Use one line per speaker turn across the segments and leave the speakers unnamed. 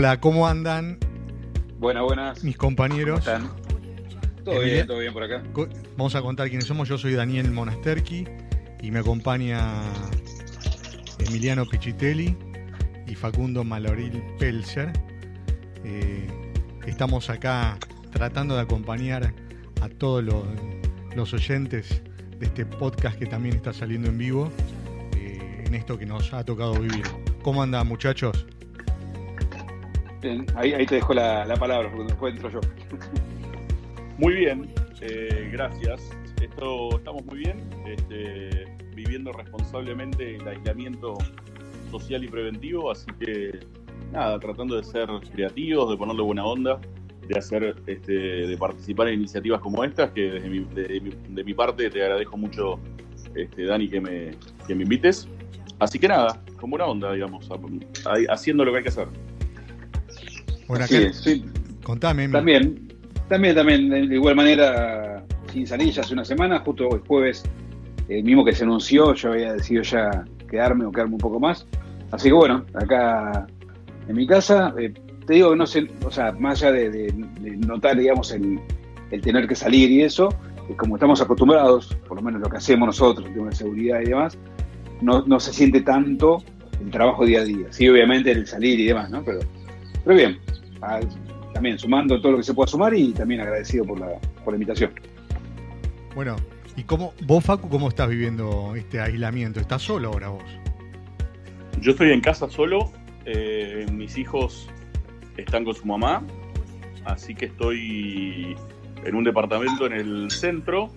Hola, ¿cómo andan
Buenas, buenas.
mis compañeros?
¿Cómo están? Todo bien, todo bien por acá.
Vamos a contar quiénes somos. Yo soy Daniel Monasterki y me acompaña Emiliano Pichitelli y Facundo Maloril Pelser. Eh, estamos acá tratando de acompañar a todos los, los oyentes de este podcast que también está saliendo en vivo eh, en esto que nos ha tocado vivir. ¿Cómo andan muchachos?
Ahí, ahí te dejo la, la palabra, porque después entro yo.
Muy bien, eh, gracias. Esto, estamos muy bien, este, viviendo responsablemente el aislamiento social y preventivo, así que nada, tratando de ser creativos, de ponerle buena onda, de hacer, este, de participar en iniciativas como estas, que desde mi, de, mi, de mi parte te agradezco mucho, este, Dani, que me, que me invites. Así que nada, con buena onda, digamos, haciendo lo que hay que hacer.
Bueno,
Sí,
acá-
sí,
contame,
también, también, también, de igual manera, sin salir ya hace una semana, justo el jueves, el mismo que se anunció, yo había decidido ya quedarme o quedarme un poco más. Así que bueno, acá en mi casa, eh, te digo que no sé, o sea, más allá de, de- de notar, digamos, el, el tener que salir y eso, eh, como estamos acostumbrados, por lo menos lo que hacemos nosotros, el tema de seguridad y demás, no, no se siente tanto el trabajo día a día. Sí, obviamente el salir y demás, ¿no? Pero, pero bien, también sumando todo lo que se pueda sumar y también agradecido por la, por la invitación.
Bueno, ¿y cómo, vos, Facu, cómo estás viviendo este aislamiento? ¿Estás solo ahora vos?
Yo estoy en casa solo, eh, mis hijos están con su mamá, así que estoy en un departamento en el centro,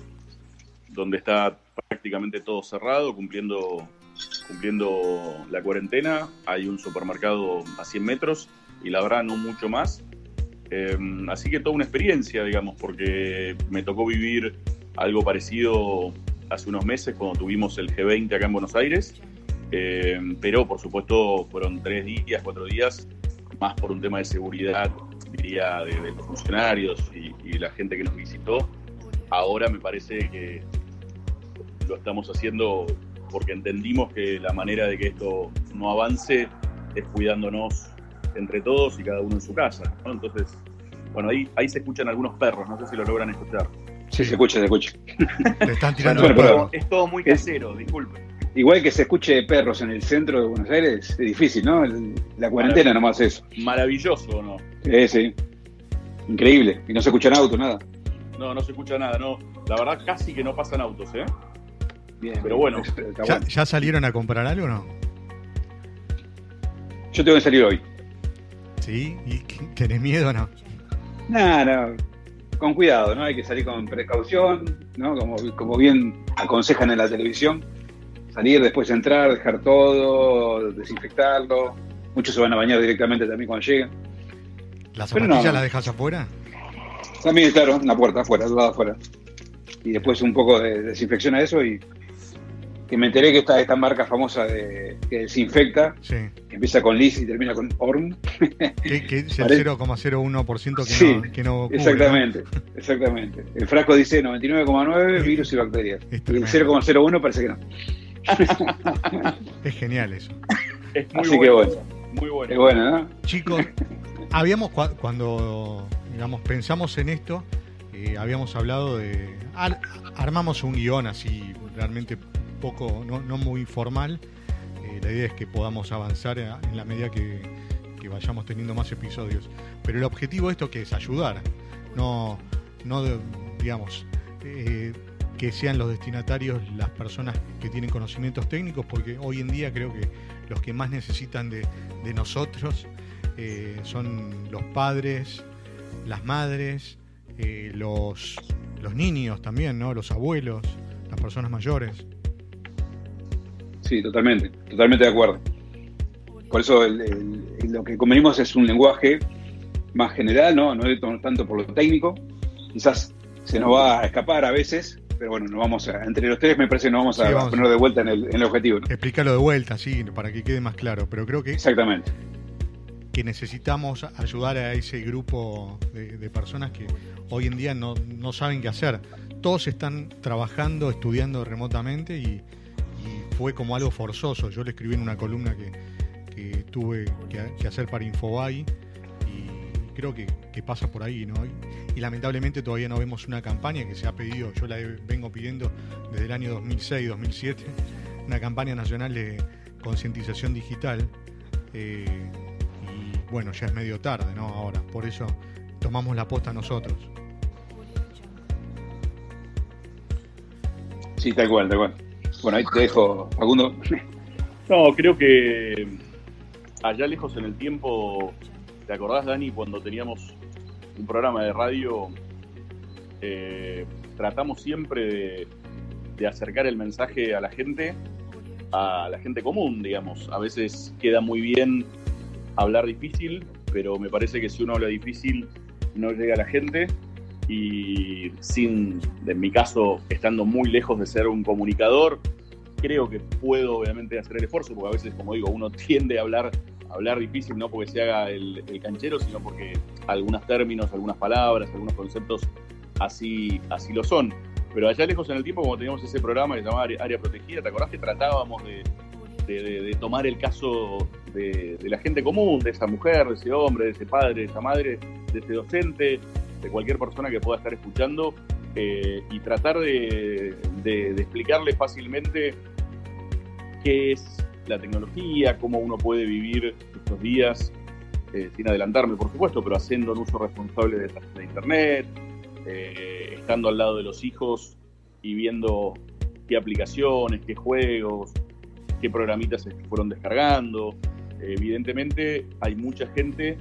donde está prácticamente todo cerrado, cumpliendo, cumpliendo la cuarentena. Hay un supermercado a 100 metros y la verdad no mucho más. Eh, así que toda una experiencia, digamos, porque me tocó vivir algo parecido hace unos meses cuando tuvimos el G20 acá en Buenos Aires. Eh, pero por supuesto fueron tres días, cuatro días, más por un tema de seguridad, diría, de, de los funcionarios y, y la gente que nos visitó. Ahora me parece que lo estamos haciendo porque entendimos que la manera de que esto no avance es cuidándonos entre todos y cada uno en su casa. ¿no? Entonces, bueno, ahí, ahí se escuchan algunos perros, no sé si lo logran escuchar.
Sí, se escucha, se escucha.
Te están tirando
Bueno, pero-.
Es todo muy casero, disculpen.
Igual que se escuche perros en el centro de Buenos Aires, es difícil, ¿no? La cuarentena nomás eso.
Maravilloso, ¿o ¿no?
Sí, sí. Increíble. Y no se escuchan autos, nada.
No, no se escucha nada, no. La verdad casi que no pasan autos, ¿eh?
Bien,
Pero bueno.
¿Ya,
bueno.
ya salieron a comprar algo o no?
Yo tengo que salir hoy.
¿Sí? ¿Y tenés miedo o no?
Nada, no. Con cuidado, ¿no? Hay que salir con precaución, ¿no? Como, como bien aconsejan en la televisión. Salir, después entrar, dejar todo, desinfectarlo. Muchos se van a bañar directamente también cuando lleguen.
¿Las
Pero
zapatillas
no.
las dejas afuera?
También, claro, en la puerta, afuera, del lado afuera. Y después un poco de desinfección a eso y que me enteré que está esta marca famosa de, que desinfecta,
Sí.
que empieza con Liz y termina con Orm.
Que, que es el
Parece-
0,01% que,
Sí,
no, que no cubre,
Exactamente, exactamente. El frasco dice 99,9 virus y bacterias. Y el
tremendo.
0,01 parece que no.
Es genial eso.
Es muy
Así que
bueno. Muy bueno.
es bueno, ¿no?
Chicos, habíamos cua- cuando digamos pensamos en esto, eh, habíamos hablado de ar- armamos un guion así realmente poco, no, muy formal. Eh, la idea es que podamos avanzar en la medida que, vayamos teniendo más episodios. Pero el objetivo de esto que es ayudar, no, no digamos eh, que sean los destinatarios las personas que tienen conocimientos técnicos, porque hoy en día creo que los que más necesitan de, nosotros eh, son los padres, las madres, los, los niños también, ¿no? los abuelos, las personas mayores.
Sí, totalmente, totalmente de acuerdo. Por eso lo que convenimos es un lenguaje más general, ¿no? No tanto por lo técnico. Quizás se nos va a escapar a veces, pero bueno, nos vamos a, entre los tres me parece que nos vamos a poner de vuelta en el, objetivo.
Explícalo de vuelta, sí, para que quede más claro. Pero creo que.
Exactamente.
Que necesitamos ayudar a ese grupo de, personas que hoy en día no, no, saben qué hacer. Todos están trabajando, estudiando remotamente y, fue como algo forzoso. Yo le escribí en una columna que, que tuve que, hacer para Infobay y creo que, pasa por ahí, ¿no? Y, lamentablemente todavía no vemos una campaña que se ha pedido, yo la vengo pidiendo desde el año 2006, 2007, una campaña nacional de concientización digital. Eh, y bueno, ya es medio tarde, ¿no? Ahora, por eso tomamos la posta nosotros.
Sí, tal cual, tal cual. Bueno, ahí te dejo, Facundo.
No, creo que allá lejos en el tiempo, ¿te acordás, Dani, cuando teníamos un programa de radio? Eh, tratamos siempre de, acercar el mensaje a la gente, a la gente común, digamos. A veces queda muy bien hablar difícil, pero me parece que si uno habla difícil no llega a la gente y sin, en mi caso, estando muy lejos de ser un comunicador, creo que puedo obviamente hacer el esfuerzo, porque a veces, como digo, uno tiende a hablar, hablar difícil, no porque se haga el, canchero, sino porque algunos términos, algunas palabras, algunos conceptos así, así lo son. Pero allá lejos en el tiempo, como teníamos ese programa que se llamaba Área Protegida, ¿te acordás que tratábamos de, tomar el caso de, la gente común, de esa mujer, de ese hombre, de ese padre, de esa madre, de ese docente, de cualquier persona que pueda estar escuchando eh, y tratar de, explicarle fácilmente qué es la tecnología, cómo uno puede vivir estos días, eh, sin adelantarme por supuesto, pero haciendo un uso responsable de, Internet, eh, estando al lado de los hijos y viendo qué aplicaciones, qué juegos, qué programitas se fueron descargando. evidentemente hay mucha gente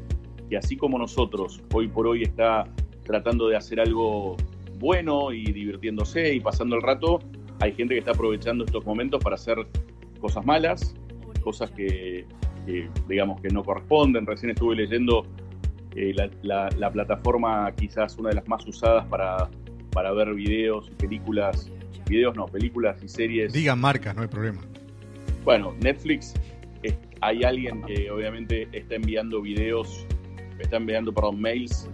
que así como nosotros hoy por hoy está tratando de hacer algo bueno y divirtiéndose y pasando el rato, hay gente que está aprovechando estos momentos para hacer cosas malas, cosas que, digamos que no corresponden. Recién estuve leyendo eh, la, plataforma quizás una de las más usadas para, para ver videos y películas, videos no, películas y series.
Digan marcas, no hay problema.
Bueno, Netflix, hay alguien que obviamente está enviando videos, está enviando, perdón, mails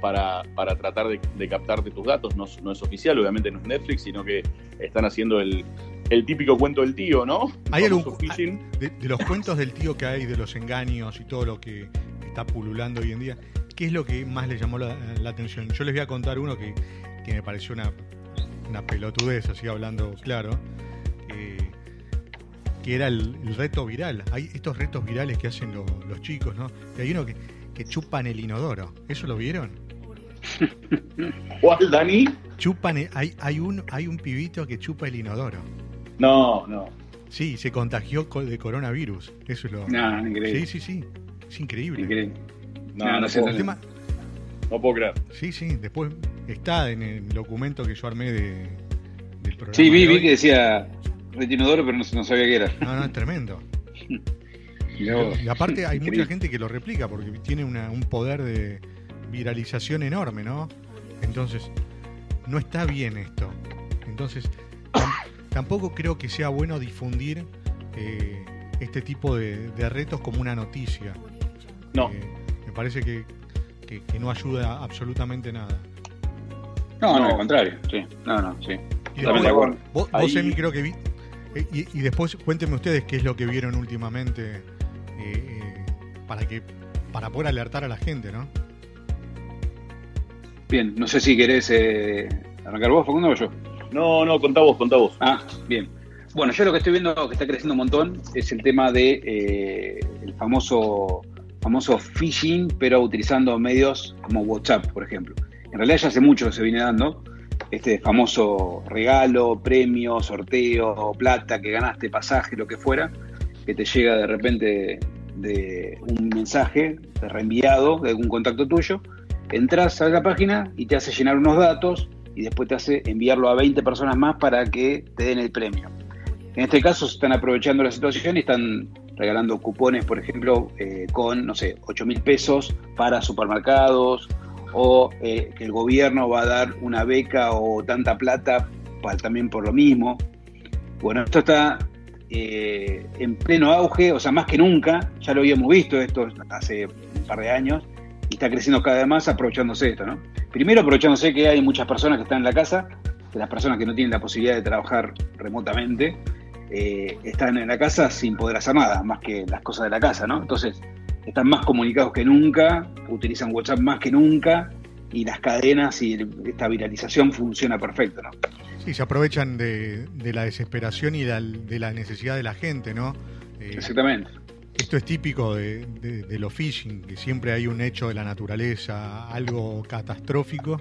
para, para tratar de, captarte tus datos. No, no, es oficial, obviamente no es Netflix, sino que están haciendo el, el típico cuento del tío, ¿no?
¿Hay algún, de, de, los cuentos del tío que hay, de los engaños y todo lo que está pululando hoy en día, ¿qué es lo que más le llamó la, atención? Yo les voy a contar uno que, que me pareció una, una, pelotudez, así hablando claro, eh, que era el, reto viral. Hay estos retos virales que hacen los chicos, ¿no? Y hay uno que, que chupan el inodoro. ¿Eso lo vieron?
¿Cuál, Dani?
Chupan, hay, hay, un, hay un pibito que chupa el inodoro.
No, no.
Sí, se contagió de coronavirus. Eso es lo.
No, increíble.
Sí, sí, sí. Es increíble.
No, no, sé. No puedo creer.
Sí, sí. Después está en el documento que yo armé de,
del programa. Sí, vi, vi que decía retinodoro, pero no, no, sabía qué era.
No, no, es tremendo. y aparte hay mucha gente que lo replica porque tiene un poder de viralización enorme, ¿no? Entonces, no está bien esto. Entonces, tampoco creo que sea bueno difundir eh, este tipo de, retos como una noticia.
No.
Eh, me parece que, no ayuda absolutamente nada.
No, no, al contrario. Sí. No, no, sí.
Y después, vos, vos creo que vi. Eh, y, después cuéntenme ustedes qué es lo que vieron últimamente para que para poder alertar a la gente, ¿no?
Bien, no sé si querés eh, arrancar vos, Facundo, o yo.
No, no, contá vos, contá vos.
Ah, bien. Bueno, yo lo que estoy viendo que está creciendo un montón es el tema de eh, el famoso famoso phishing, pero utilizando medios como WhatsApp, por ejemplo. En realidad ya hace mucho se viene dando este famoso regalo, premio, sorteo, plata, que ganaste, pasaje, lo que fuera, que te llega de repente de un mensaje reenviado de algún contacto tuyo entras a la página y te hace llenar unos datos y después te hace enviarlo a 20 personas más para que te den el premio. En este caso se están aprovechando la situación y están regalando cupones, por ejemplo, eh, con, no sé, 8 mil pesos para supermercados o eh, que el gobierno va a dar una beca o tanta plata para, también por lo mismo. Bueno, esto está eh, en pleno auge, o sea, más que nunca, ya lo habíamos visto esto hace un par de años, y está creciendo cada vez más aprovechándose esto, ¿no? Primero aprovechándose que hay muchas personas que están en la casa, las personas que no tienen la posibilidad de trabajar remotamente, eh, están en la casa sin poder hacer nada, más que las cosas de la casa, ¿no? Entonces, están más comunicados que nunca, utilizan WhatsApp más que nunca, y las cadenas y esta viralización funciona perfecto, ¿no?
Sí, se aprovechan de, la desesperación y de la necesidad de la gente, ¿no?
Eh, Exactamente.
Esto es típico de, de, los phishing, que siempre hay un hecho de la naturaleza, algo catastrófico,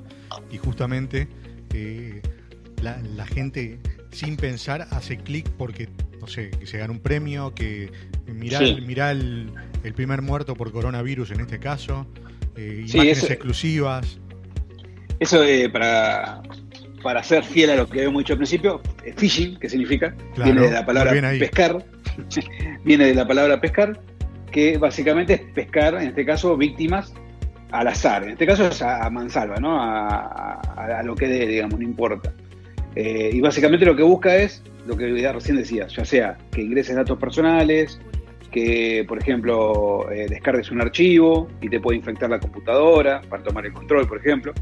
y justamente eh, la, gente sin pensar hace clic porque, no sé, que se gana un premio, que mirá, el, primer muerto por coronavirus en este caso, eh, imágenes exclusivas.
Eso eh, para, para ser fiel a lo que hemos dicho al principio, phishing, que significa, viene de la palabra pescar, viene de la palabra pescar, que básicamente es pescar, en este caso, víctimas al azar. En este caso es a, mansalva, ¿no? A, lo que dé, digamos, no importa. Eh, y básicamente lo que busca es lo que ya recién decía, ya sea que ingreses datos personales, que, por ejemplo, eh, descargues un archivo y te puede infectar la computadora para tomar el control, por ejemplo,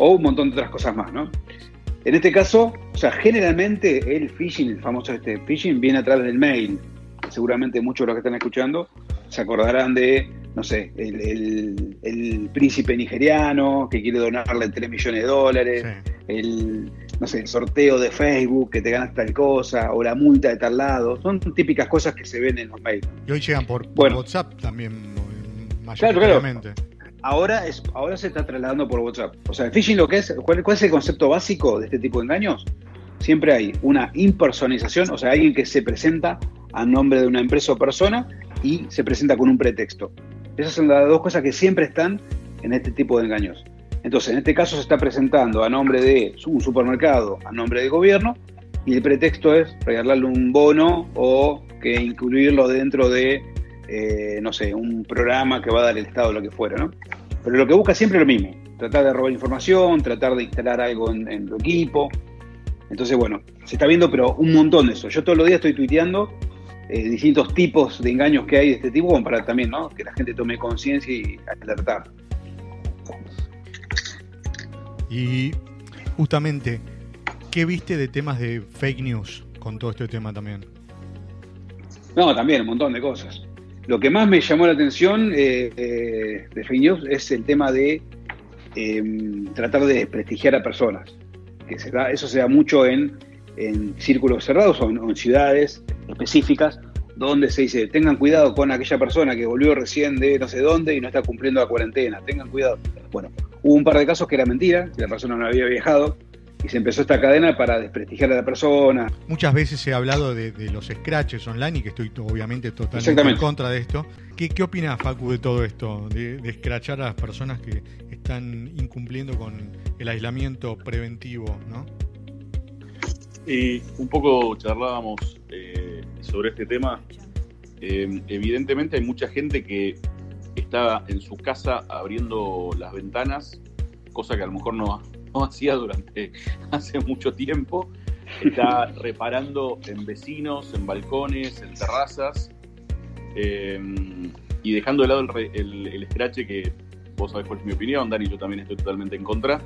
o un montón de otras cosas más, ¿no? En este caso, o sea, generalmente el phishing, el famoso este phishing, viene a través del mail. Seguramente muchos de los que están escuchando se acordarán de, no sé, el, príncipe nigeriano que quiere donarle 3 millones de dólares, el, no sé, el sorteo de Facebook que te ganas tal cosa, o la multa de tal lado. Son típicas cosas que se ven en los mails.
Y hoy llegan por, WhatsApp también, mayoritariamente.
Ahora, es, ahora se está trasladando por WhatsApp. O sea, el phishing lo que es, ¿cuál, es el concepto básico de este tipo de engaños? Siempre hay una impersonización, o sea, alguien que se presenta a nombre de una empresa o persona y se presenta con un pretexto. Esas son las dos cosas que siempre están en este tipo de engaños. Entonces, en este caso se está presentando a nombre de un supermercado, a nombre del gobierno, y el pretexto es regalarle un bono o que incluirlo dentro de, eh, no sé, un programa que va a dar el Estado, lo que fuera, ¿no? Pero lo que busca siempre es lo mismo, tratar de robar información, tratar de instalar algo en, en tu equipo. Entonces, bueno, se está viendo, pero un montón de eso. Yo todos los días estoy tuiteando eh, distintos tipos de engaños que hay de este tipo, para también ¿no? que la gente tome conciencia y alertar.
Y justamente, ¿qué viste de temas de fake news con todo este tema también?
No, también un montón de cosas. Lo que más me llamó la atención eh, eh, de fake news es el tema de em, tratar de desprestigiar a personas. Que se eso se da mucho en en círculos cerrados o en, ciudades específicas donde se dice, tengan cuidado con aquella persona que volvió recién de no sé dónde y no está cumpliendo la cuarentena, tengan cuidado. Bueno, hubo un par de casos que era mentira, que la persona no había viajado, y se empezó esta cadena para desprestigiar a la persona.
Muchas veces se ha hablado de, los scratches online y que estoy obviamente totalmente en contra de esto. ¿Qué, qué opinas, Facu, de todo esto? De, de scratchar a las personas que están incumpliendo con el aislamiento preventivo, ¿no?
Y un poco charlábamos eh, sobre este tema. Eh, evidentemente hay mucha gente que está en su casa abriendo las ventanas, cosa que a lo mejor no, hacía durante hace mucho tiempo. Está reparando en vecinos, en balcones, en terrazas, eh, y dejando de lado el, el, scratch que vos sabés cuál es mi opinión, Dani, yo también estoy totalmente en contra.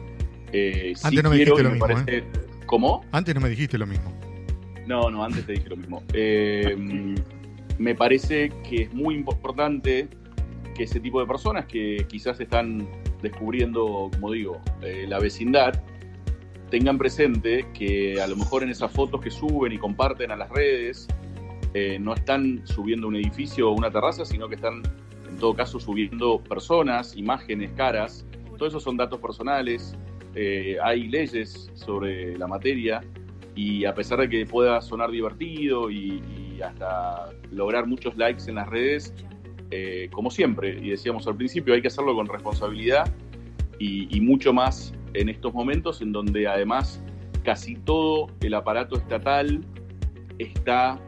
Antes no me dijiste lo mismo,
¿Cómo?
Antes no me dijiste lo mismo.
No, no, antes te dije lo mismo. Eh, me parece que es muy importante que ese tipo de personas que quizás están descubriendo, como digo, eh, la vecindad, tengan presente que a lo mejor en esas fotos que suben y comparten a las redes, eh, no están subiendo un edificio o una terraza, sino que están en todo caso subiendo personas, imágenes, caras. Todo eso son datos personales, eh, hay leyes sobre la materia y a pesar de que pueda sonar divertido y, hasta lograr muchos likes en las redes, eh, como siempre, y decíamos al principio, hay que hacerlo con responsabilidad y, mucho más en estos momentos en donde además casi todo el aparato estatal está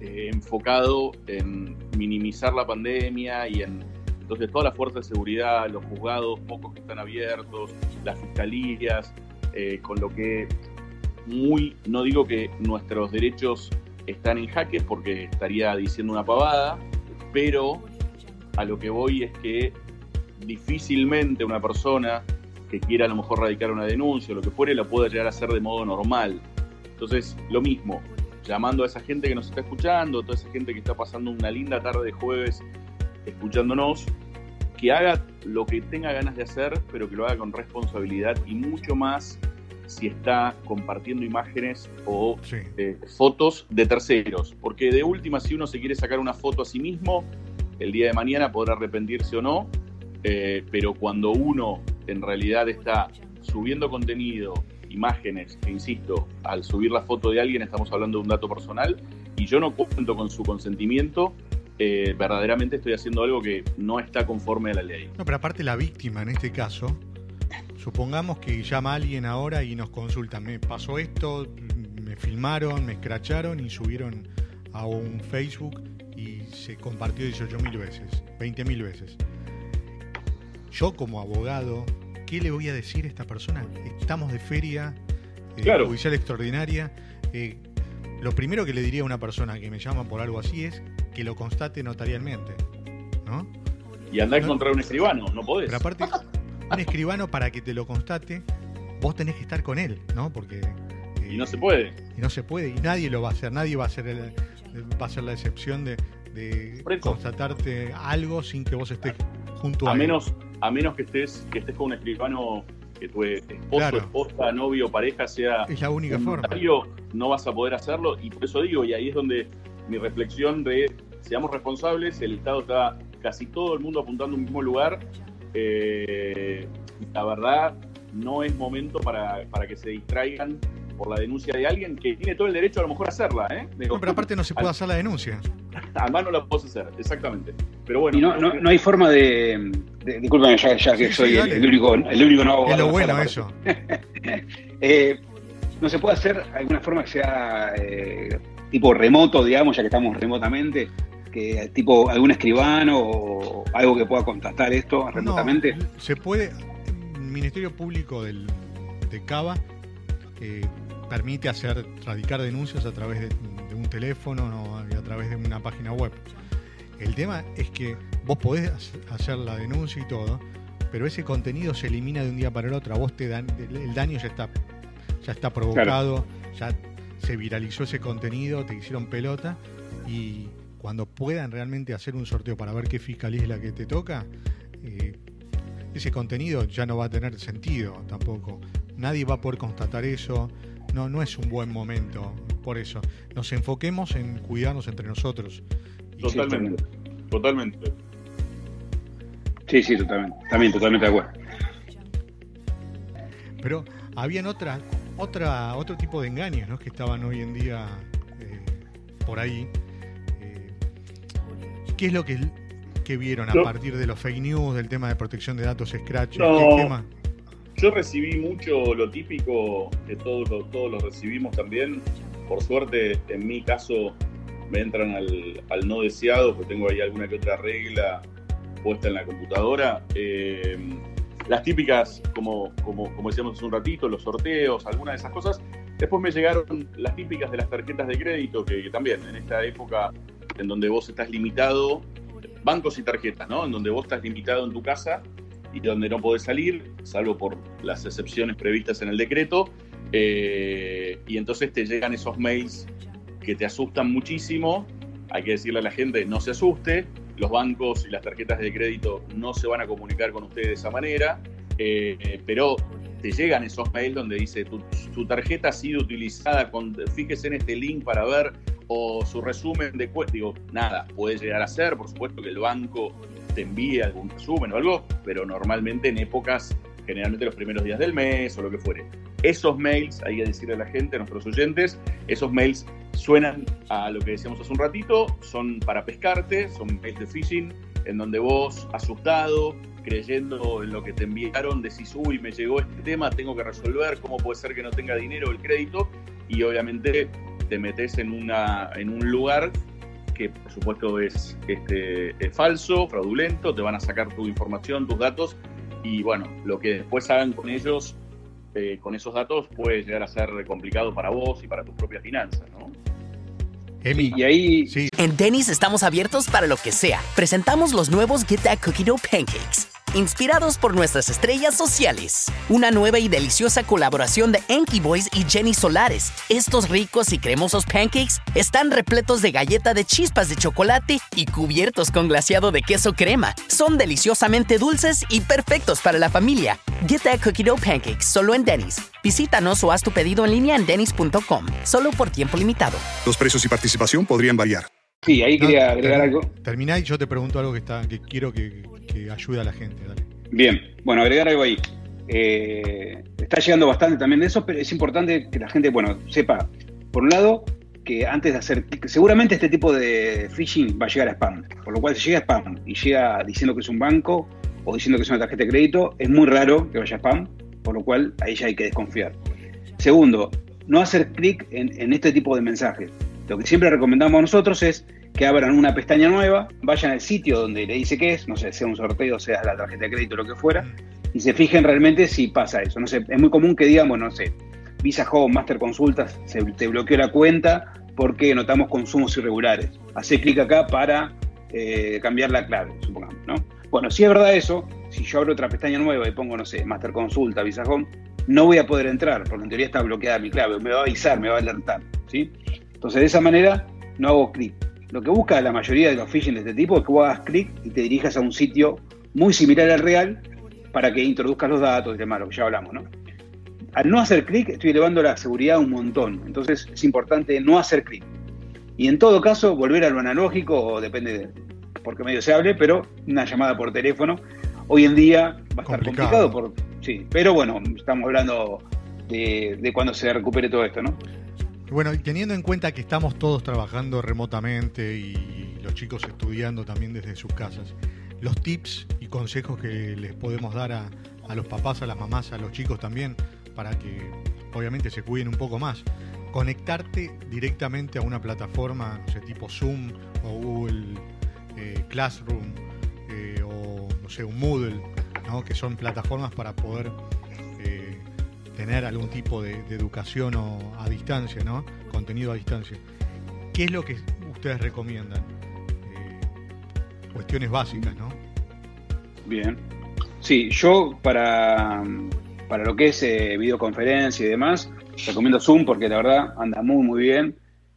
eh, enfocado en minimizar la pandemia y en entonces toda la fuerza de seguridad, los juzgados, pocos que están abiertos, las fiscalías, eh, con lo que muy, no digo que nuestros derechos están en jaque porque estaría diciendo una pavada, pero a lo que voy es que difícilmente una persona que quiera a lo mejor radicar una denuncia o lo que fuere, la pueda llegar a hacer de modo normal. Entonces, lo mismo, llamando a esa gente que nos está escuchando, toda esa gente que está pasando una linda tarde de jueves escuchándonos, que haga lo que tenga ganas de hacer, pero que lo haga con responsabilidad y mucho más si está compartiendo imágenes o eh, fotos de terceros. Porque de última, si uno se quiere sacar una foto a sí mismo, el día de mañana podrá arrepentirse o no, eh, pero cuando uno en realidad está subiendo contenido, imágenes, que insisto, al subir la foto de alguien estamos hablando de un dato personal y yo no cuento con su consentimiento, eh, verdaderamente estoy haciendo algo que no está conforme a la ley.
No, pero aparte la víctima en este caso, supongamos que llama a alguien ahora y nos consulta, me pasó esto, me filmaron, me escracharon y subieron a un Facebook y se compartió 18 mil veces, 20 mil veces. Yo como abogado, ¿qué le voy a decir a esta persona? Estamos de feria
eh,
judicial extraordinaria. Eh, lo primero que le diría a una persona que me llama por algo así es que lo constate notarialmente. ¿no?
Y andar a encontrar un escribano, no podés.
Pero aparte, un escribano para que te lo constate, vos tenés que estar con él, ¿no? Porque.
y no se puede.
Y no se puede, y nadie lo va a hacer, nadie va a hacer, el, va a ser la excepción de, constatarte algo sin que vos estés junto a,
a menos A menos que estés, que estés con un escribano que tu esposo, esposa, novio, pareja sea.
Es la única forma.
No vas a poder hacerlo, y por eso digo, y ahí es donde mi reflexión de seamos responsables, el Estado está casi todo el mundo apuntando a un mismo lugar. Eh, la verdad, no es momento para, que se distraigan por la denuncia de alguien que tiene todo el derecho a lo mejor a hacerla. ¿eh?
no, pero aparte no se puede hacer la denuncia.
Además no la puedes hacer, exactamente. Pero bueno.
Y no, no, no hay forma de. de discúlpame, ya, ya que soy el, único, el único no
Es lo bueno eso.
eh, no se puede hacer alguna forma que sea eh, tipo remoto, digamos, ya que estamos remotamente, que tipo algún escribano o algo que pueda contactar esto remotamente?
se puede, el Ministerio Público del, de Cava eh, permite hacer radicar denuncias a través de, un teléfono y a través de una página web. El tema es que vos podés hacer la denuncia y todo, pero ese contenido se elimina de un día para el otro. A vos te dan, el daño ya está, ya está provocado, ya se viralizó ese contenido, te hicieron pelota y cuando puedan realmente hacer un sorteo para ver qué fiscalía es la que te toca, eh, ese contenido ya no va a tener sentido tampoco. Nadie va a poder constatar eso. No, no es un buen momento. Por eso, nos enfoquemos en cuidarnos entre nosotros.
Totalmente, totalmente.
Sí, sí, totalmente. También, totalmente de acuerdo.
Pero habían otra, otra, otro tipo de engaños ¿no? que estaban hoy en día eh, por ahí. ¿Qué es lo que, que vieron a partir de los fake news, del tema de protección de datos, Scratch?
Yo recibí mucho lo típico, que todos lo, todos lo recibimos también. Por suerte, en mi caso, me entran al, al no deseado, porque tengo ahí alguna que otra regla puesta en la computadora. Eh, las típicas, como, como, como decíamos hace un ratito, los sorteos, algunas de esas cosas. Después me llegaron las típicas de las tarjetas de crédito, que, también en esta época en donde vos estás limitado, bancos y tarjetas, ¿no? En donde vos estás limitado en tu casa y donde no podés salir, salvo por las excepciones previstas en el decreto. Eh, y entonces te llegan esos mails que te asustan muchísimo. Hay que decirle a la gente, no se asuste, los bancos y las tarjetas de crédito no se van a comunicar con ustedes de esa manera, eh, pero te llegan esos mails donde dice tu, tarjeta ha sido utilizada, con, fíjese en este link para ver, o su resumen de Digo, nada, puede llegar a ser, por supuesto que el banco te envíe algún resumen o algo, pero normalmente en épocas, generalmente los primeros días del mes o lo que fuere. Esos mails, hay que decirle a la gente, a nuestros oyentes, esos mails suenan a lo que decíamos hace un ratito, son para pescarte, son mails de phishing, en donde vos, asustado, creyendo en lo que te enviaron, decís, uy, me llegó este tema, tengo que resolver, cómo puede ser que no tenga dinero el crédito, y obviamente te metes en, una, en un lugar que por supuesto es, este, es falso, fraudulento, te van a sacar tu información, tus datos, y bueno, lo que después hagan con ellos, eh, con esos datos, puede llegar a ser complicado para vos y para tus propias finanzas, ¿no?
Emi,
Y ahí,
sí,
En Denny's estamos abiertos para lo que sea. Presentamos los nuevos Get That Cookie Dough Pancakes, inspirados por nuestras estrellas sociales. Una nueva y deliciosa colaboración de Enki Boys y Jenny Solares. Estos ricos y cremosos pancakes están repletos de galleta de chispas de chocolate y cubiertos con glaseado de queso crema. Son deliciosamente dulces y perfectos para la familia. Get That Cookie Dough Pancakes solo en Denny's. Visítanos o haz tu pedido en línea en denny's.com. Solo por tiempo limitado.
Los precios y participación podrían variar.
Sí, ahí
no,
quería agregar algo.
Terminá y yo te pregunto algo que está, que quiero que, que ayude a la gente. Dale.
Bien, bueno, agregar algo ahí. Eh, está llegando bastante también de eso, pero es importante que la gente, bueno, sepa, por un lado, que antes de hacer, que seguramente este tipo de phishing va a llegar a spam, por lo cual si llega a spam y llega diciendo que es un banco o diciendo que es una tarjeta de crédito, es muy raro que vaya a spam, por lo cual ahí ya hay que desconfiar. Segundo, no hacer clic en, en este tipo de mensajes. Lo que siempre recomendamos nosotros es que abran una pestaña nueva, vayan al sitio donde le dice que es, no sé, sea un sorteo, sea la tarjeta de crédito, lo que fuera, y se fijen realmente si pasa eso. No sé, es muy común que digamos, no sé, Visa Home, Master Consultas, se te bloqueó la cuenta porque notamos consumos irregulares. Hacé clic acá para eh, cambiar la clave, supongamos, ¿no? Bueno, si es verdad eso, si yo abro otra pestaña nueva y pongo, no sé, Master Consulta, Visa Home, no voy a poder entrar, porque en teoría está bloqueada mi clave, me va a avisar, me va a alertar, ¿sí? Entonces, de esa manera, no hago clic. Lo que busca la mayoría de los phishing de este tipo es que vos hagas clic y te dirijas a un sitio muy similar al real para que introduzcas los datos y demás, lo que ya hablamos, ¿no? Al no hacer clic, estoy elevando la seguridad un montón. Entonces, es importante no hacer clic. Y en todo caso, volver a lo analógico, o depende de por qué medio se hable, pero una llamada por teléfono. Hoy en día va a estar
Complicado.
complicado, por, sí, pero bueno, estamos hablando de, de cuando se recupere todo esto, ¿no?
Bueno, teniendo en cuenta que estamos todos trabajando remotamente y los chicos estudiando también desde sus casas, los tips y consejos que les podemos dar a, a los papás, a las mamás, a los chicos también, para que obviamente se cuiden un poco más. Conectarte directamente a una plataforma, no sé, tipo Zoom o Google eh, Classroom eh, o, no sé, un Moodle, ¿no? que son plataformas para poder tener algún tipo de, de educación o a distancia, ¿no? Contenido a distancia. ¿Qué es lo que ustedes recomiendan? Eh, cuestiones básicas, ¿no?
Bien. Sí, yo para, para lo que es eh, videoconferencia y demás, recomiendo Zoom porque la verdad anda muy muy bien.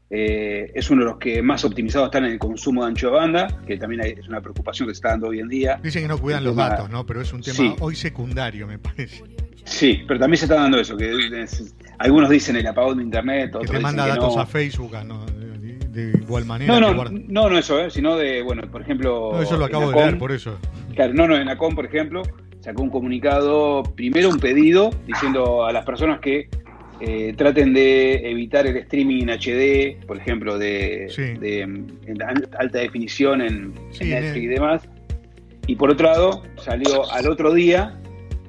Eh, es uno de los que más optimizados están en el consumo de ancho de banda, que también hay- es una preocupación que se está dando hoy en día.
Dicen que no cuidan los datos, ¿no? Pero es un tema
Sí.
hoy secundario, me parece.
Sí, pero también se está dando eso, que es- algunos dicen el apagón de internet,
Que
otros
te
dicen
manda
que
datos
no.
a Facebook, no- de, de igual manera.
No,
que
no, no, no eso, eh, sino de, bueno, por ejemplo...
No, eso lo acabo de leer, por eso.
Claro, no, no, en ACOM, por ejemplo, sacó un comunicado, primero un pedido diciendo a las personas que eh, traten de evitar el streaming en HD, por ejemplo, de,
Sí.
de, en al- alta definición en,
Sí,
en Netflix y demás. Y por otro lado, salió al otro día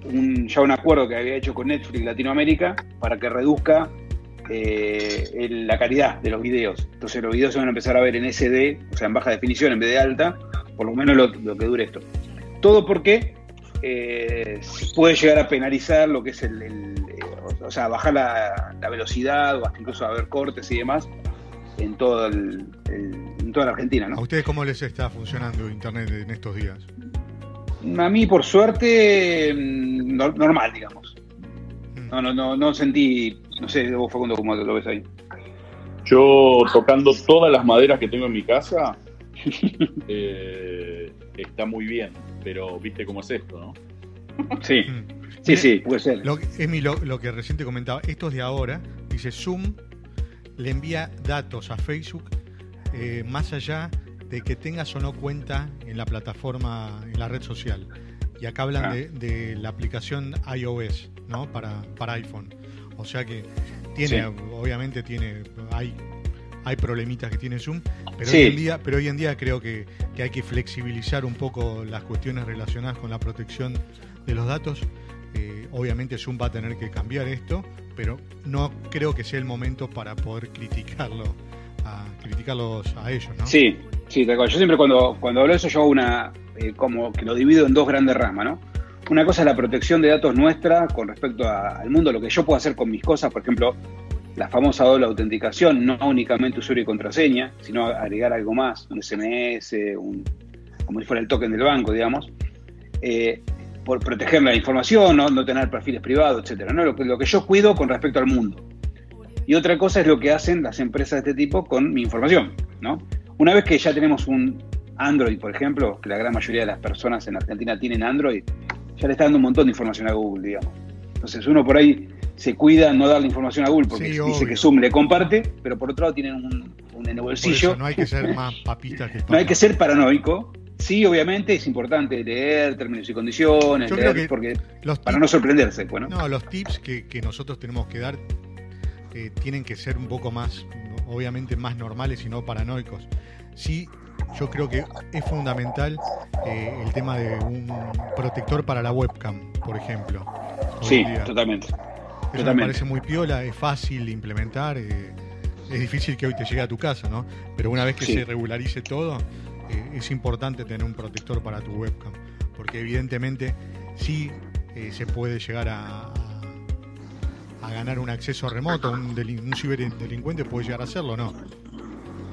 un, ya un acuerdo que había hecho con Netflix Latinoamérica para que reduzca eh, el- la calidad de los videos. Entonces los videos se van a empezar a ver en SD, o sea, en baja definición en vez de alta, por lo menos lo, que dure esto. Todo porque eh, puede llegar a penalizar lo que es el, eh, o sea, bajar la, velocidad o hasta incluso haber cortes y demás en todo el, en toda la Argentina,
¿A
¿no?
ustedes cómo les está funcionando Internet en estos días?
A mí, por suerte, mm, no- normal, digamos.
Mm.
No, no, no, no sentí, no sé, vos Facundo, cómo lo ves ahí.
Yo tocando todas las maderas que tengo en mi casa, eh, está muy bien, pero viste cómo es esto, ¿no?
Sí,
Mm.
sí, sí, puede ser.
Lo, que- Emi, lo, lo que recién te comentaba, esto es de ahora, dice Zoom le envía datos a Facebook eh, más allá de que tengas o no cuenta en la plataforma, en la red social. Y acá hablan
Ah.
de, de la aplicación iOS, ¿no? Para, para iPhone. O sea que tiene,
Sí.
obviamente tiene, hay, hay problemitas que tiene Zoom, pero,
Sí.
hoy, en día, pero hoy en día creo que, que hay que flexibilizar un poco las cuestiones relacionadas con la protección de los datos. Eh, obviamente Zoom va a tener que cambiar esto, pero no creo que sea el momento para poder criticarlo, a, criticarlos a ellos, ¿no?
Sí, sí, tal cual. Yo siempre cuando, cuando hablo de eso, yo hago una, eh, como que lo divido en dos grandes ramas, ¿no? Una cosa es la protección de datos nuestra con respecto al mundo, lo que yo puedo hacer con mis cosas, por ejemplo, la famosa doble autenticación, no únicamente usuario y contraseña, sino agregar algo más, un SMS, un, como si fuera el token del banco, digamos, eh, por proteger la información, no, no tener perfiles privados, etcétera, ¿no? Lo, que- lo que yo cuido con respecto al mundo. Y otra cosa es lo que hacen las empresas de este tipo con mi información, ¿no? Una vez que ya tenemos un Android, por ejemplo, que la gran mayoría de las personas en Argentina tienen Android, ya le está dando un montón de información a Google, digamos. Entonces uno por ahí se cuida no darle información a Google porque
Sí,
dice
obvio.
que Zoom le comparte, pero por otro lado tienen un, un en el bolsillo.
eso no hay que ser más papistas que
No hay que ser paranoico. Sí, obviamente es importante leer términos y condiciones, leer, porque
Los
para
tips-
no sorprenderse, pues, ¿no?
No, los tips que, que nosotros tenemos que dar eh, tienen que ser un poco más, obviamente más normales y no paranoicos. Sí, yo creo que es fundamental eh, el tema de un protector para la webcam, por ejemplo.
Sí, totalmente.
Eso me parece muy piola, es fácil de implementar, eh, es difícil que hoy te llegue a tu casa, ¿no? Pero una vez que
Sí.
se regularice todo, eh, es importante tener un protector para tu webcam, porque evidentemente sí eh, se puede llegar a, a- ganar un acceso remoto, un, delin- un ciberdelincuente puede llegar a hacerlo, ¿no?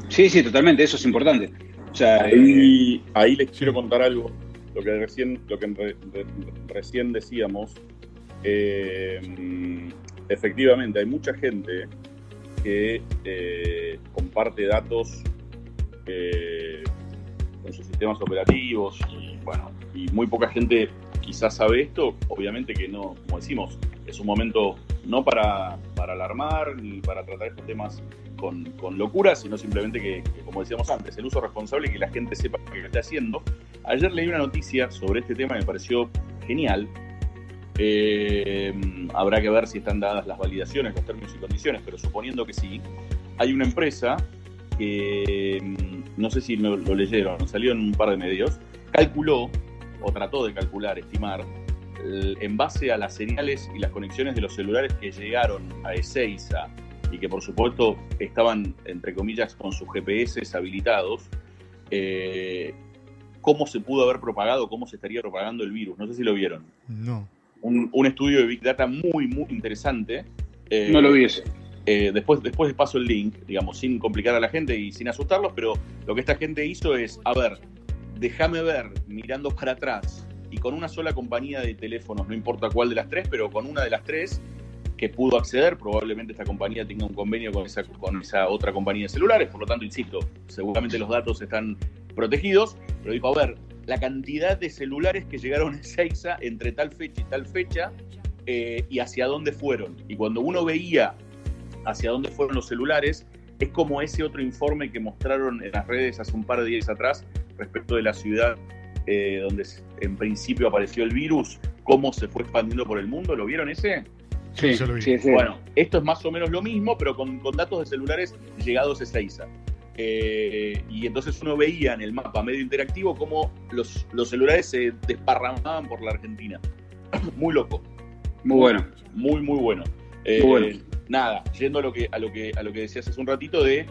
Sí, sí, totalmente, eso es importante. O sea, eh,
Ahí, ahí les quiero contar algo. Lo que recién, lo que re- re- recién decíamos. eh, efectivamente, hay mucha gente que eh, comparte datos eh, con sus sistemas operativos. Y, bueno, y muy poca gente quizás sabe esto. Obviamente que no, como decimos, es un momento no para, para alarmar ni para tratar estos temas con, con locura, sino simplemente que, que, como decíamos antes, el uso responsable y que la gente sepa que lo está haciendo. Ayer leí una noticia sobre este tema y me pareció genial. Eh, habrá que ver si están dadas las validaciones, los términos y condiciones, pero suponiendo que sí, hay una empresa que, mm, no sé si lo, lo leyeron, salió en un par de medios, calculó, o trató de calcular, estimar, en base a las señales y las conexiones de los celulares que llegaron a Ezeiza y que por supuesto estaban, entre comillas, con sus GPS habilitados, eh, cómo se pudo haber propagado, cómo se estaría propagando el virus. No sé si lo vieron.
No.
Un, un estudio de Big Data muy, muy interesante. Eh,
no lo vi ese.
eh, después, después les paso el link, digamos, sin complicar a la gente y sin asustarlos, pero lo que esta gente hizo es, a ver, déjame ver mirando para atrás y con una sola compañía de teléfonos, no importa cuál de las tres, pero con una de las tres que pudo acceder, probablemente esta compañía tenga un convenio con esa, con esa otra compañía de celulares, por lo tanto, insisto, seguramente los datos están protegidos, pero dijo, a ver, la cantidad de celulares que llegaron a Seiza entre tal fecha y tal fecha eh, y hacia dónde fueron. Y cuando uno veía hacia dónde fueron los celulares, es como ese otro informe que mostraron en las redes hace un par de días atrás respecto de la ciudad eh, donde en principio apareció el virus, cómo se fue expandiendo por el mundo. ¿Lo vieron ese?
Sí, eso lo vi.
sí, sí.
Bueno, esto es más o menos lo mismo, pero con, con datos de celulares llegados a Ezeiza. Eh, y entonces uno veía en el mapa medio interactivo cómo los, los celulares se desparramaban por la Argentina. Muy loco,
Muy bueno.
muy, muy bueno. Eh,
Muy bueno.
Nada, yendo a lo que, a lo que, a lo que decías hace un ratito de,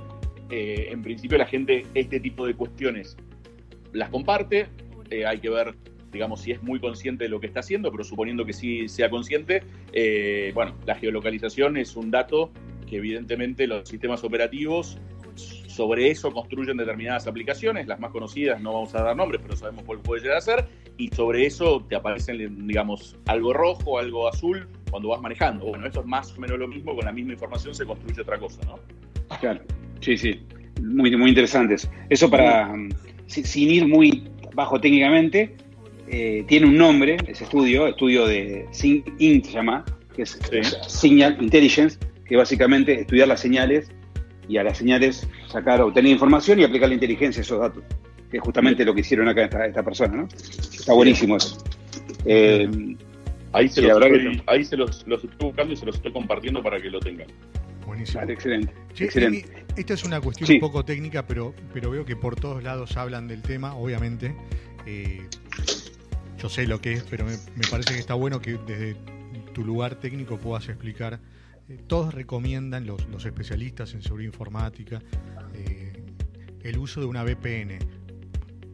eh, en principio la gente este tipo de cuestiones las comparte, eh, hay que ver, digamos, si es muy consciente de lo que está haciendo, pero suponiendo que sí sea consciente, eh, bueno, la geolocalización es un dato que evidentemente los sistemas operativos sobre eso construyen determinadas aplicaciones, las más conocidas, no vamos a dar nombres, pero sabemos cuál puede llegar a ser, y sobre eso te aparecen, digamos, algo rojo, algo azul cuando vas manejando. Bueno, esto es más o menos lo mismo, con la misma información se construye otra cosa, ¿no?
Claro. Sí, sí. Muy, muy interesantes. Eso para, sin ir muy bajo técnicamente, eh, tiene un nombre, ese estudio, estudio de SIGINT se llama, que es
Sí.
Signal Intelligence, que básicamente estudiar las señales y a las señales sacar, obtener información y aplicar la inteligencia a esos datos, que es justamente lo que hicieron acá esta, esta persona, ¿no? Está buenísimo eso. Eh,
Ahí se, los,
que
ahí se los, los estoy buscando y se los estoy compartiendo para que lo tengan.
Buenísimo.
vale, excelente.
Che,
excelente.
Emi, Esta es una cuestión
Sí.
un poco técnica, pero, pero veo que por todos lados hablan del tema, obviamente. Eh, yo sé lo que es, pero me, me parece que está bueno que desde tu lugar técnico puedas explicar. Eh, todos recomiendan, los, los especialistas en seguridad informática, eh, el uso de una VPN.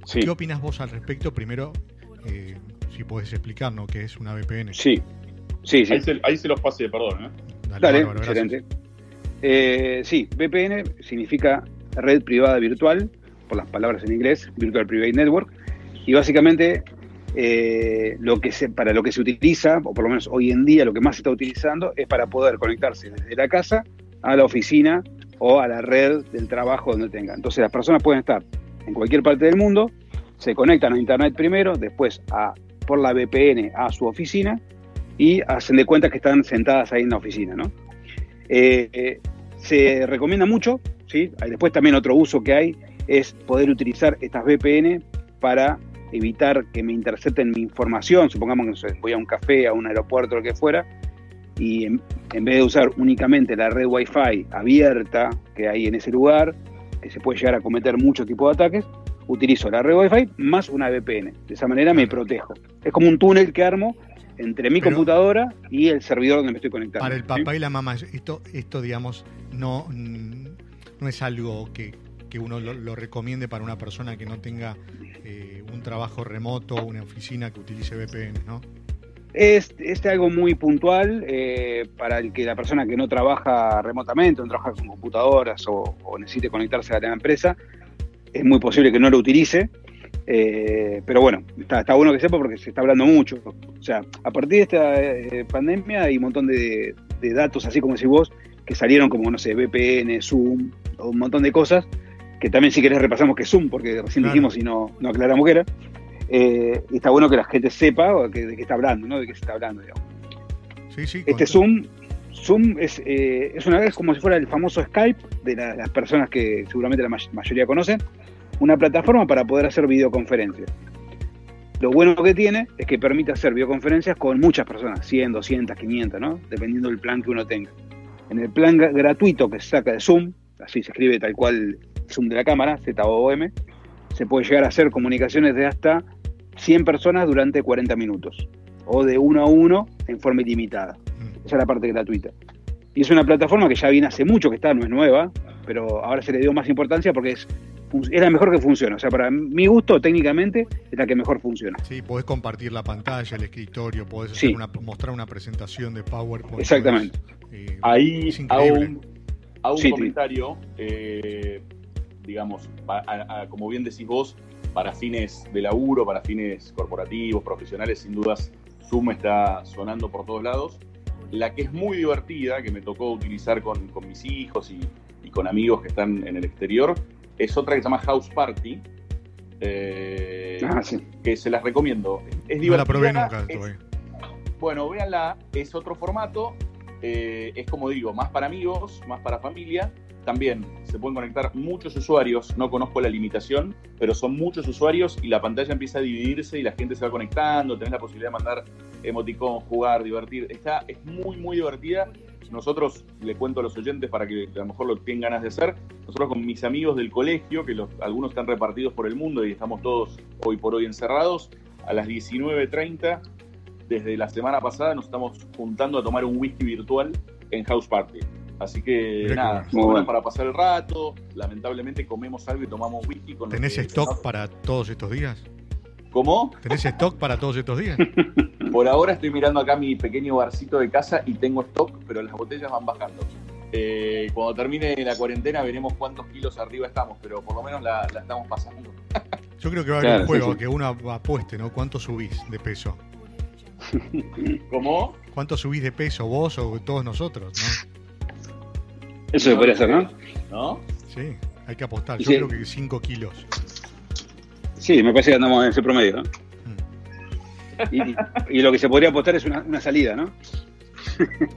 Sí,
¿Qué opinas vos al respecto? Primero, eh, si puedes explicarnos qué es una VPN.
sí, sí, sí.
Ahí, se, ahí se los pasé, perdón. ¿eh?
Dale,
bárbaro, gracias.
Eh, sí, VPN significa red privada virtual, por las palabras en inglés, Virtual Private Network, y básicamente eh, lo que para lo que se utiliza, o por lo menos hoy en día lo que más se está utilizando, es para poder conectarse desde la casa a la oficina o a la red del trabajo donde tenga. Entonces las personas pueden estar en cualquier parte del mundo, se conectan a Internet primero, después a, por la VPN a su oficina y hacen de cuenta que están sentadas ahí en la oficina, ¿no? Eh, se recomienda mucho, ¿sí? Después también otro uso que hay es poder utilizar estas VPN para evitar que me intercepten mi información, supongamos que voy a un café, a un aeropuerto, lo que fuera, y en, en vez de usar únicamente la red Wi-Fi abierta que hay en ese lugar, que se puede llegar a cometer muchos tipos de ataques, utilizo la red Wi-Fi más una VPN. De esa manera me protejo. Es como un túnel que armo entre mi
Pero-
computadora y el servidor donde me estoy conectando.
Para el
¿sí?
papá y la mamá, esto, esto digamos, no, mm, no es algo que, que uno lo, lo recomiende para una persona que no tenga eh, un trabajo remoto, una oficina que utilice VPN, ¿no?
Es, es algo muy puntual eh, para el que la persona que no trabaja remotamente, no trabaja con computadoras o, o necesite conectarse a la empresa, es muy posible que no lo utilice. Eh, pero bueno, está, está bueno que sepa porque se está hablando mucho. O sea, a partir de esta eh, pandemia hay un montón de, de datos, así como decís vos, que salieron como, no sé, VPN, Zoom, un montón de cosas, que también si querés repasamos que es Zoom, porque recién
Claro.
dijimos y no, no aclaramos qué era. Eh, y está bueno que la gente sepa que- de qué está hablando, ¿no? De qué se está hablando, digamos.
Sí, sí.
Este Zoom, Zoom es, eh, es una vez como si fuera el famoso Skype de la- las personas que seguramente la may- mayoría conocen, una plataforma para poder hacer videoconferencias. Lo bueno que tiene es que permite hacer videoconferencias con muchas personas, 100, 200, 500, ¿no? Dependiendo del plan que uno tenga. En el plan gra- gratuito que se saca de Zoom, así se escribe tal cual Zoom de la cámara, Z-O-O-M, se puede llegar a hacer comunicaciones de hasta 100 personas durante 40 minutos, o de uno a uno en forma ilimitada.
Mm.
Esa es la parte gratuita. Y es una plataforma que ya viene hace mucho que está, no es nueva, pero ahora se le dio más importancia porque es, es la mejor que funciona. O sea, para mi gusto, técnicamente, es la que mejor funciona.
Sí, podés compartir la pantalla, el escritorio, podés
Sí.
hacer una, mostrar una presentación de PowerPoint.
Exactamente.
podés, eh,
Ahí
es
hago
increíble.
un, hago un
Sí,
comentario, eh, digamos, pa- a- a- como bien decís vos, para fines de laburo, para fines corporativos, profesionales, sin dudas, Zoom está sonando por todos lados. La que es muy divertida, que me tocó utilizar con, con mis hijos y, y con amigos que están en el exterior, es otra que se llama House Party. eh,
Ah, sí.
que se las recomiendo. Es
no
divertida.
la probé nunca
es- bueno, véanla, es otro formato, eh, es como digo, más para amigos, más para familia. También se pueden conectar muchos usuarios, no conozco la limitación, pero son muchos usuarios y la pantalla empieza a dividirse y la gente se va conectando, tenés la posibilidad de mandar emoticón, jugar, divertir. Está, es muy, muy divertida. Nosotros, le cuento a los oyentes para que a lo mejor lo tengan ganas de hacer, nosotros con mis amigos del colegio, que los, algunos están repartidos por el mundo y estamos todos hoy por hoy encerrados, a las 19.30 desde la semana pasada nos estamos juntando a tomar un whisky virtual en House Party. Así que
Mirá
nada,
bueno.
Muy
bueno
bueno.
para pasar el rato. Lamentablemente comemos algo y tomamos whisky con
¿Tenés
que-
stock para todos estos días?
¿Cómo?
¿Tenés stock para todos estos días?
Por ahora estoy mirando acá mi pequeño barcito de casa y tengo stock, pero las botellas van bajando. Eh, cuando termine la cuarentena veremos cuántos kilos arriba estamos, pero por lo menos la, la estamos pasando.
Yo creo que va a haber
Claro,
un juego
sí.
que uno apueste, ¿no? ¿Cuánto subís de peso?
¿Cómo?
¿Cuánto subís de peso vos o todos nosotros, no?
Eso se podría hacer, ¿no?
¿No?
Sí, hay que apostar. Yo
sí.
creo que 5 kilos.
Sí, me parece que andamos en ese promedio, ¿no?
Mm.
Y, y lo que se podría apostar es una, una salida, ¿no?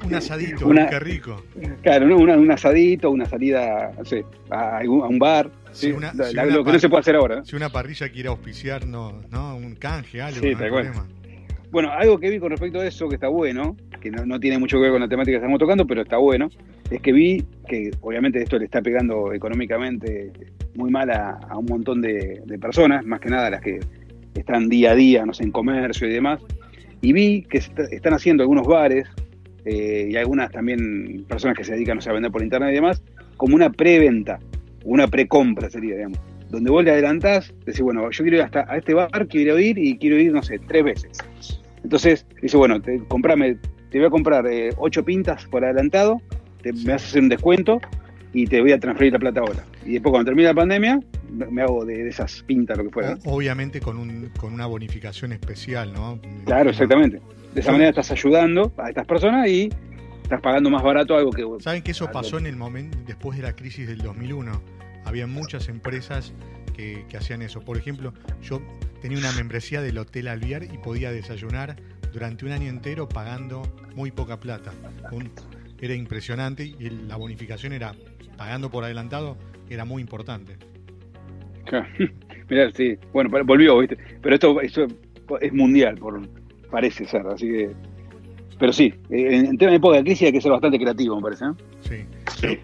Un asadito,
Una-
qué rico.
Claro, ¿no? Una- un asadito, una salida, no sé, a, a un bar.
Sí,
¿sí?
una-
La- la- lo que no se puede hacer ahora. ¿no?
Si una parrilla quiere auspiciar, no, no un canje, algo,
Sí,
no hay
cual. Bueno, algo que vi con respecto a eso que está bueno, que no, tiene mucho que ver con la temática que estamos tocando, pero está bueno, es que vi que obviamente esto le está pegando económicamente muy mal a, un montón de, personas, más que nada las que están día a día, no sé, en comercio y demás, y vi que están haciendo algunos bares eh, y algunas también personas que se dedican a vender por internet y demás, como una preventa, una precompra sería, digamos donde vos le adelantás, decís, bueno, yo quiero ir hasta a este bar, quiero ir y quiero ir, no sé, tres veces. Entonces, dice, bueno, te, comprame, te voy a comprar eh, ocho pintas por adelantado, te, me vas a hacer un descuento y te voy a transferir la plata ahora. Y después cuando termine la pandemia, me hago de, esas pintas, lo que fuera.
Obviamente con, un, con una bonificación especial, ¿no?
Claro, exactamente. De esa manera estás ayudando a estas personas y estás pagando más barato algo que...
¿Saben que eso pasó en el momento, después de la crisis del 2001? Había muchas empresas que, hacían eso. Por ejemplo, yo tenía una membresía del Hotel Alviar y podía desayunar durante un año entero pagando muy poca plata. era impresionante y la bonificación era pagando por adelantado, era muy importante.
Mirá, sí, bueno, volvió, ¿viste? Pero esto, es mundial, por, parece ser, así que. Pero sí, en, tema de época de crisis hay que ser bastante creativo, me parece.
Sí. sí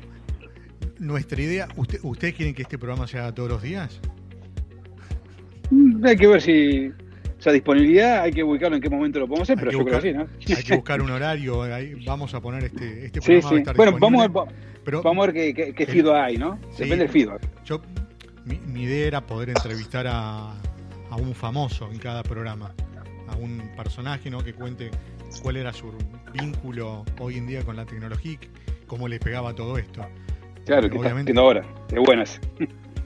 nuestra idea, ¿usted, ¿ustedes quieren que este programa se haga todos los días?
Mm, hay que ver si esa disponibilidad, hay que ubicarlo en qué momento lo podemos hacer, pero yo creo
que
sí, ¿no?
Hay que buscar un horario, vamos a poner este, este programa.
Sí, sí. bueno, vamos a ver, pero, vamos a ver qué, qué, feedback hay, ¿no? Depende del feedback.
Yo, mi, idea era poder entrevistar a, a un famoso en cada programa, a un personaje ¿no? que cuente cuál era su vínculo hoy en día con la tecnología, cómo le pegaba todo esto.
Claro, que Obviamente, está ahora, de buenas.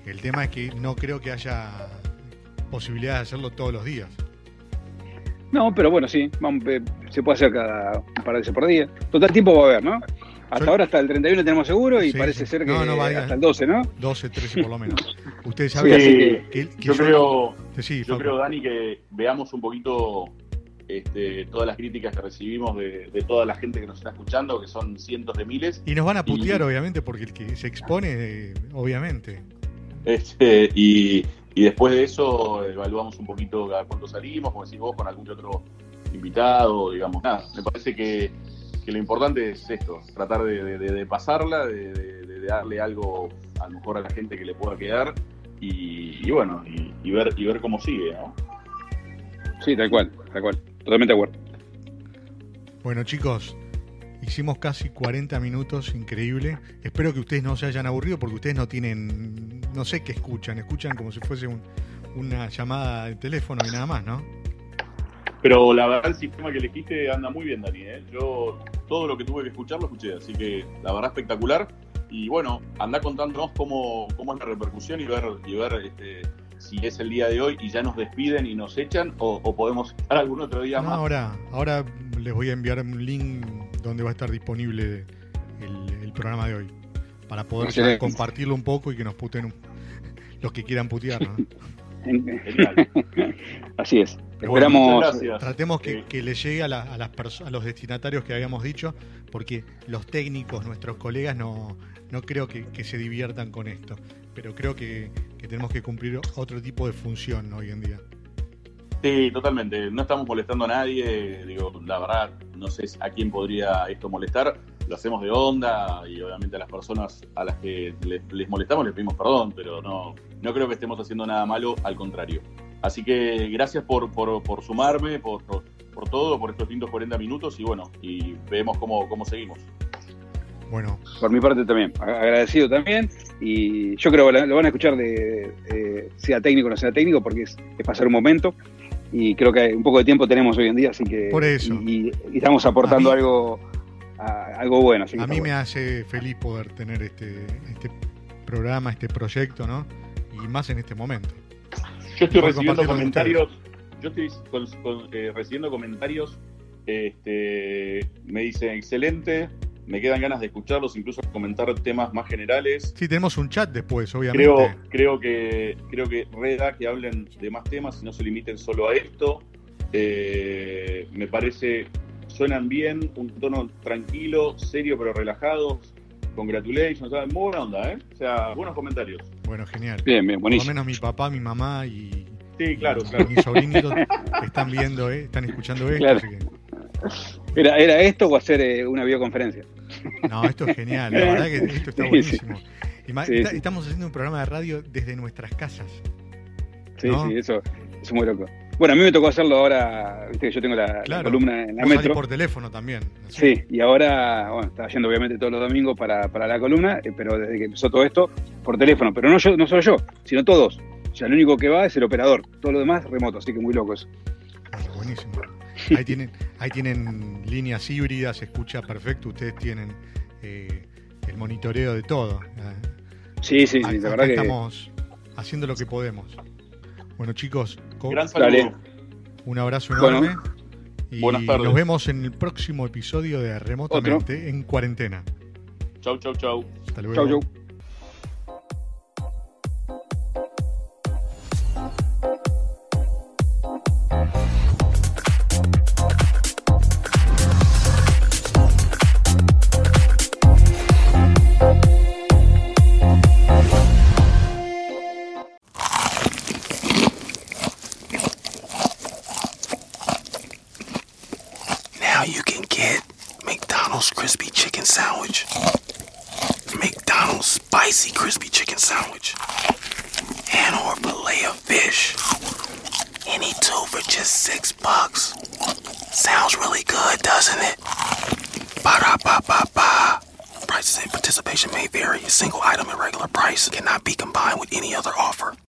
El tema es que no creo que haya posibilidad de hacerlo todos los días.
No, pero bueno, sí, eh, se puede hacer cada un par de veces por día. Total tiempo va a haber, ¿no? Hasta ahora, hasta el 31 tenemos seguro y parece ser que hasta el 12, ¿no?
12, 13 por lo menos. Ustedes saben
que, yo, creo, yo creo, Dani, que veamos un poquito este, todas las críticas que recibimos de, toda la gente que nos está escuchando, que son cientos de miles.
Y nos van a putear, obviamente, porque el que se expone, obviamente.
Este, y, después de eso evaluamos un poquito a cuánto salimos, como decís vos, con algún otro invitado, digamos. Nada, me parece que, lo importante es esto, tratar de, pasarla, de, darle algo a lo mejor a la gente que le pueda quedar y, bueno, y, ver, y ver cómo sigue, ¿no?
Sí, tal cual, tal cual. Totalmente de acuerdo.
Bueno, chicos, hicimos casi 40 minutos, increíble. Espero que ustedes no se hayan aburrido porque ustedes no tienen, no sé qué escuchan, escuchan como si fuese una llamada de teléfono y nada más, ¿no?
Pero la verdad el sistema que elegiste anda muy bien, Dani. ¿eh? Yo todo lo que tuve que escuchar lo escuché, así que la verdad espectacular. Y bueno, anda contándonos cómo, cómo es la repercusión y ver, y ver este, si es el día de hoy y ya nos despiden y nos echan o, podemos estar algún otro día más.
Ahora, ahora les voy a enviar un link donde va a estar disponible el, programa de hoy para poder compartirlo un poco y que nos puten los que quieran putear.
Así es. Esperamos.
Tratemos que, que, le llegue a, a, las a los destinatarios que habíamos dicho, porque los técnicos, nuestros colegas, no, no creo que, que se diviertan con esto pero creo que, tenemos que cumplir otro tipo de función hoy en día.
Sí, totalmente. No estamos molestando a nadie. Digo, la verdad, no sé a quién podría esto molestar. Lo hacemos de onda y obviamente a las personas a las que les, molestamos les pedimos perdón, pero no, no creo que estemos haciendo nada malo, al contrario. Así que gracias por, por, sumarme, por, por, todo, por estos lindos 40 minutos y bueno, y vemos cómo, cómo seguimos.
Bueno. Por mi parte también, agradecido también. Y yo creo que lo van a escuchar de, sea técnico o no sea técnico, porque es, pasar un momento. Y creo que un poco de tiempo tenemos hoy en día, así que.
Por eso.
Y, estamos aportando algo, algo bueno.
a mí me hace feliz poder tener este, este programa, este proyecto, ¿no? Y más en este momento.
Yo estoy recibiendo comentarios. Yo estoy eh, recibiendo comentarios. Este, me dicen excelente, me quedan ganas de escucharlos, incluso comentar temas más generales.
Sí, tenemos un chat después, obviamente.
Creo, creo que creo que reda que hablen de más temas y no se limiten solo a esto. Eh, me parece suenan bien, un tono tranquilo, serio pero relajado. Congratulations, muy buena onda, ¿eh? O sea, buenos comentarios.
Bueno, genial.
Bien, bien, buenísimo.
Por lo menos mi papá, mi mamá y,
Sí, claro, claro.
Mis sobrinitos están viendo, eh, están escuchando esto.
Claro.
así que-
¿Era, ¿Era esto o hacer eh, una videoconferencia?
No, esto es genial. La verdad que esto está buenísimo.
Sí,
está-. Estamos haciendo un programa de radio desde nuestras casas.
Sí,
¿No?
sí, eso, eso es muy loco. Bueno, a mí me tocó hacerlo ahora, viste que yo tengo la, columna en la
Vos
metro.
por teléfono también. así.
Sí, y ahora, bueno, estaba yendo obviamente todos los domingos para, para la columna, eh, pero desde que empezó todo esto, por teléfono. Pero no yo, no solo yo, sino todos. O sea, el único que va es el operador. Todo lo demás remoto, así que muy loco eso.
Ah, buenísimo. Ahí tienen, ahí tienen líneas híbridas, se escucha perfecto. Ustedes tienen eh, el monitoreo de todo. Ah,
Sí, sí, sí, la verdad que.
estamos haciendo lo que podemos. Bueno, chicos, co-
Gran saludo.
Un abrazo
Bueno.
enorme. y
Buenas tardes.
nos vemos en el próximo episodio de Remotamente en cuarentena.
Chau, chau, chau.
Hasta luego.
Chau, chau.